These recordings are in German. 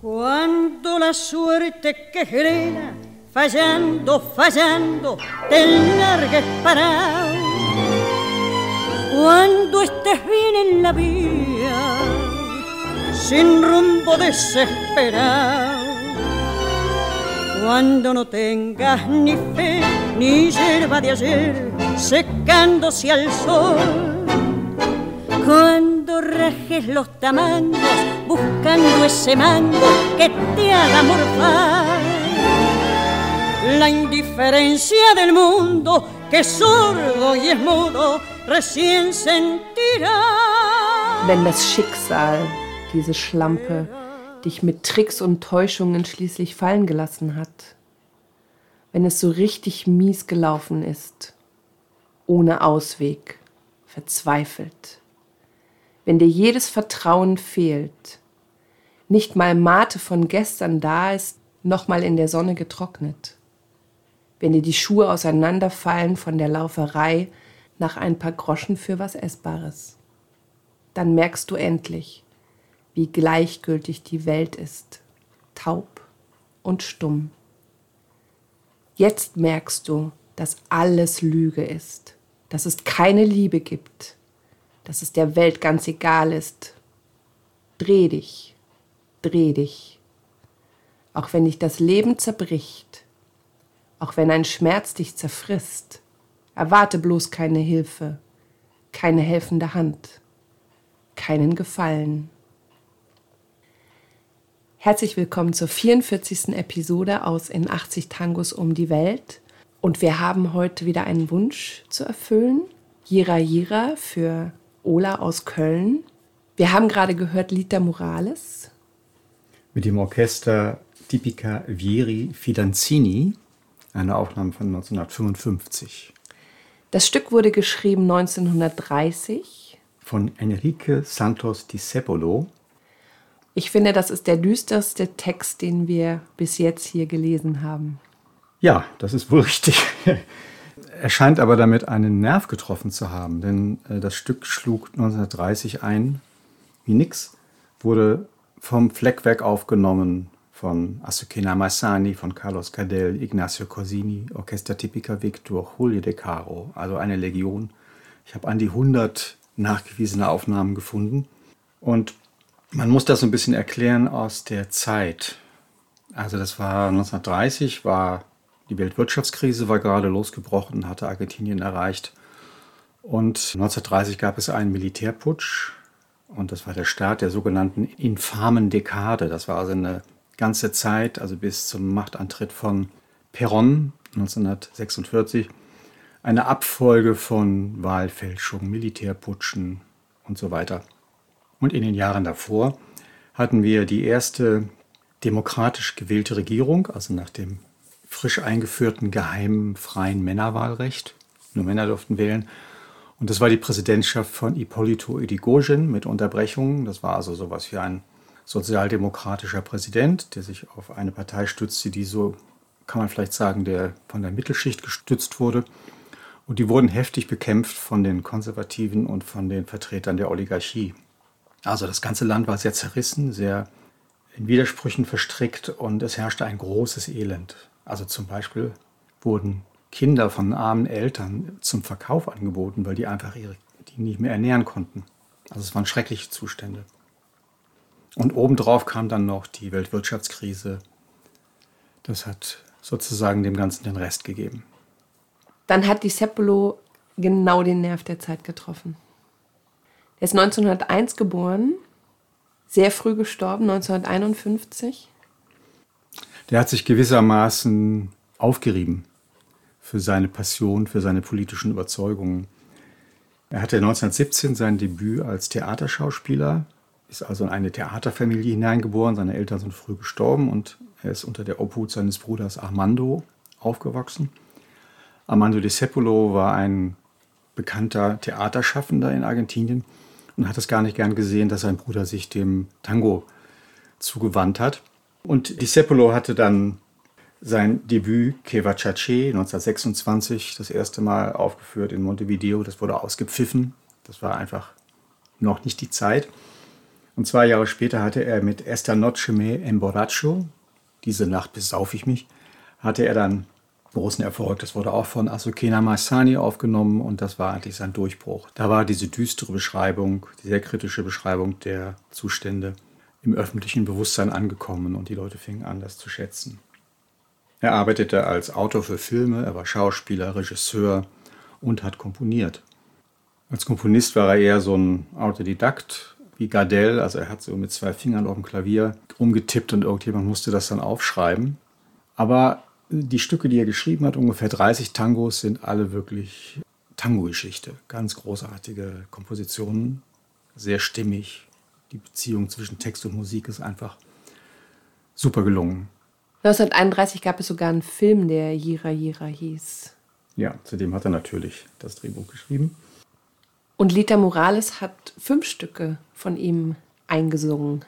Cuando la suerte quejera, fallando, fallando, te largues parado. Cuando estés bien en la vía, sin rumbo desesperado. Cuando no tengas ni fe ni hierba de ayer secándose al sol. Cuando rajes los tamangos buscando ese mango que te haga morfar. La indiferencia del mundo que es sordo y es mudo recién sentirá. Wenn das Schicksal, diese Schlampe, dich mit Tricks und Täuschungen schließlich fallen gelassen hat, wenn es so richtig mies gelaufen ist, ohne Ausweg, verzweifelt, wenn dir jedes Vertrauen fehlt, nicht mal Mate von gestern da ist, noch mal in der Sonne getrocknet, wenn dir die Schuhe auseinanderfallen von der Lauferei nach ein paar Groschen für was Essbares, dann merkst du endlich, wie gleichgültig die Welt ist, taub und stumm. Jetzt merkst du, dass alles Lüge ist, dass es keine Liebe gibt, dass es der Welt ganz egal ist. Dreh dich, dreh dich. Auch wenn dich das Leben zerbricht, auch wenn ein Schmerz dich zerfrisst, erwarte bloß keine Hilfe, keine helfende Hand, keinen Gefallen. Herzlich willkommen zur 44. Episode aus In 80 Tangos um die Welt. Und wir haben heute wieder einen Wunsch zu erfüllen. Jira Jira für Ola aus Köln. Wir haben gerade gehört Lita Morales. Mit dem Orchester Tipica Vieri Fidanzini, eine Aufnahme von 1955. Das Stück wurde geschrieben 1930 von Enrique Santos di Sepolo ich finde, das ist der düsterste Text, den wir bis jetzt hier gelesen haben. Ja, das ist wohl richtig. Er scheint aber damit einen Nerv getroffen zu haben, denn äh, das Stück schlug 1930 ein wie nix, wurde vom Fleckwerk aufgenommen von Azucena Massani, von Carlos Cadell, Ignacio Corsini, Orchester Tipica Victor, Julio De Caro, also eine Legion. Ich habe an die 100 nachgewiesene Aufnahmen gefunden. Und man muss das so ein bisschen erklären aus der Zeit. Also das war 1930, war die Weltwirtschaftskrise war gerade losgebrochen, hatte Argentinien erreicht. Und 1930 gab es einen Militärputsch und das war der Start der sogenannten infamen Dekade. Das war also eine ganze Zeit, also bis zum Machtantritt von Perón 1946, eine Abfolge von Wahlfälschungen, Militärputschen und so weiter. Und in den Jahren davor hatten wir die erste demokratisch gewählte Regierung, also nach dem frisch eingeführten geheimen freien Männerwahlrecht. Nur Männer durften wählen. Und das war die Präsidentschaft von Ippolito Yrigoyen mit Unterbrechungen. Das war also sowas wie ein sozialdemokratischer Präsident, der sich auf eine Partei stützte, die so, kann man vielleicht sagen, der von der Mittelschicht gestützt wurde. Und die wurden heftig bekämpft von den Konservativen und von den Vertretern der Oligarchie. Also das ganze Land war sehr zerrissen, sehr in Widersprüchen verstrickt und es herrschte ein großes Elend. Also zum Beispiel wurden Kinder von armen Eltern zum Verkauf angeboten, weil die einfach ihre, die nicht mehr ernähren konnten. Also es waren schreckliche Zustände. Und obendrauf kam dann noch die Weltwirtschaftskrise. Das hat sozusagen dem Ganzen den Rest gegeben. Dann hat die Seppolo genau den Nerv der Zeit getroffen. Er ist 1901 geboren, sehr früh gestorben, 1951. Der hat sich gewissermaßen aufgerieben für seine Passion, für seine politischen Überzeugungen. Er hatte 1917 sein Debüt als Theaterschauspieler, ist also in eine Theaterfamilie hineingeboren. Seine Eltern sind früh gestorben und er ist unter der Obhut seines Bruders Armando aufgewachsen. Armando de Sepolo war ein bekannter Theaterschaffender in Argentinien und hat es gar nicht gern gesehen, dass sein Bruder sich dem Tango zugewandt hat. Und Discepolo hatte dann sein Debüt Keva Chache 1926 das erste Mal aufgeführt in Montevideo. Das wurde ausgepfiffen. Das war einfach noch nicht die Zeit. Und zwei Jahre später hatte er mit Esta Noche me emborracho, diese Nacht besauf ich mich, hatte er dann großen Erfolg. Das wurde auch von Asukena Masani aufgenommen und das war eigentlich sein Durchbruch. Da war diese düstere Beschreibung, die sehr kritische Beschreibung der Zustände im öffentlichen Bewusstsein angekommen und die Leute fingen an, das zu schätzen. Er arbeitete als Autor für Filme, er war Schauspieler, Regisseur und hat komponiert. Als Komponist war er eher so ein Autodidakt wie Gardel, also er hat so mit zwei Fingern auf dem Klavier rumgetippt und irgendjemand musste das dann aufschreiben. Aber die Stücke, die er geschrieben hat, ungefähr 30 Tangos, sind alle wirklich Tango-Geschichte. Ganz großartige Kompositionen, sehr stimmig. Die Beziehung zwischen Text und Musik ist einfach super gelungen. 1931 gab es sogar einen Film, der Jira Jira hieß. Ja, zudem hat er natürlich das Drehbuch geschrieben. Und Lita Morales hat fünf Stücke von ihm eingesungen.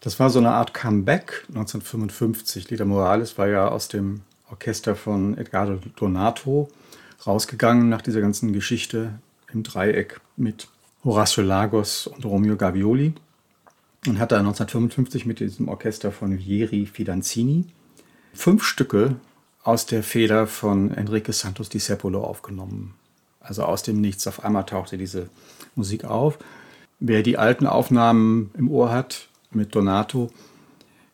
Das war so eine Art Comeback 1955. Lita Morales war ja aus dem Orchester von Edgardo Donato rausgegangen nach dieser ganzen Geschichte im Dreieck mit Horacio Lagos und Romeo Gavioli und hat da 1955 mit diesem Orchester von Vieri Fidanzini fünf Stücke aus der Feder von Enrique Santos Di Sepolo aufgenommen. Also aus dem Nichts. Auf einmal tauchte diese Musik auf. Wer die alten Aufnahmen im Ohr hat mit Donato,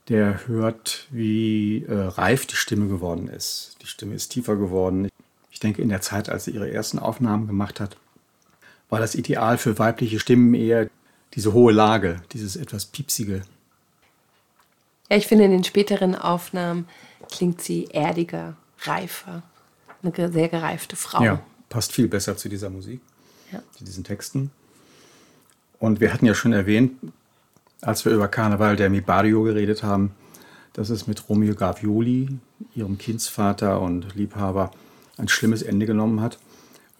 der hört, wie äh, reif die Stimme geworden ist. Die Stimme ist tiefer geworden. Ich denke, in der Zeit, als sie ihre ersten Aufnahmen gemacht hat, war das Ideal für weibliche Stimmen eher diese hohe Lage, dieses etwas piepsige. Ja, ich finde, in den späteren Aufnahmen klingt sie erdiger, reifer. Eine sehr gereifte Frau. Ja, passt viel besser zu dieser Musik, ja. zu diesen Texten. Und wir hatten ja schon erwähnt, als wir über Karneval der Mi Barrio geredet haben, dass es mit Romeo Gavioli, ihrem Kindsvater und Liebhaber, ein schlimmes Ende genommen hat.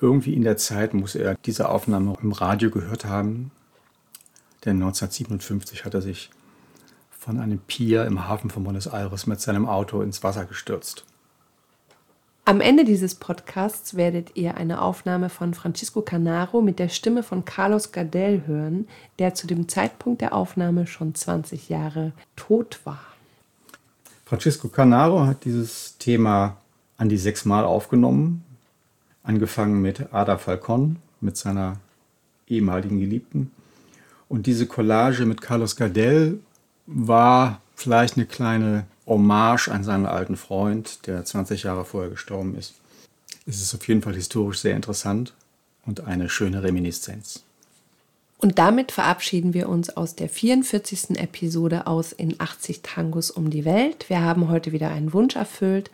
Irgendwie in der Zeit muss er diese Aufnahme im Radio gehört haben, denn 1957 hat er sich von einem Pier im Hafen von Buenos Aires mit seinem Auto ins Wasser gestürzt. Am Ende dieses Podcasts werdet ihr eine Aufnahme von Francisco Canaro mit der Stimme von Carlos Gardel hören, der zu dem Zeitpunkt der Aufnahme schon 20 Jahre tot war. Francisco Canaro hat dieses Thema an die sechsmal aufgenommen, angefangen mit Ada Falcon, mit seiner ehemaligen Geliebten. Und diese Collage mit Carlos Gardel war vielleicht eine kleine Hommage an seinen alten Freund, der 20 Jahre vorher gestorben ist. Es ist auf jeden Fall historisch sehr interessant und eine schöne Reminiszenz. Und damit verabschieden wir uns aus der 44. Episode aus in 80 Tangos um die Welt. Wir haben heute wieder einen Wunsch erfüllt.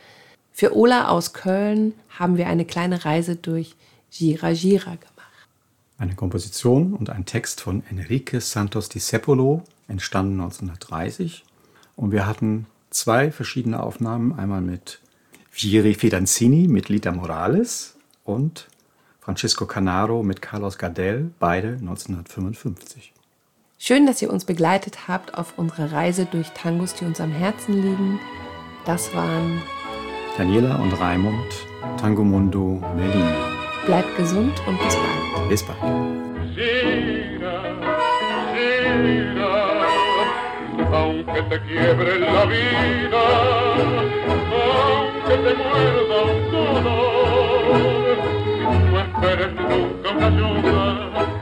Für Ola aus Köln haben wir eine kleine Reise durch Gira Gira gemacht. Eine Komposition und ein Text von Enrique Santos Di Sepolo, entstanden 1930. Und wir hatten zwei verschiedene Aufnahmen, einmal mit Vieri Fidanzini mit Lita Morales und Francisco Canaro mit Carlos Gardel, beide 1955. Schön, dass ihr uns begleitet habt auf unserer Reise durch Tangos, die uns am Herzen liegen. Das waren Daniela und Raimund, Tango Mundo Berlin. Bleibt gesund und bis bald. Bis bald. aunque te quiebre la vida, aunque te muerda un dolor, no esperes nunca una ayuda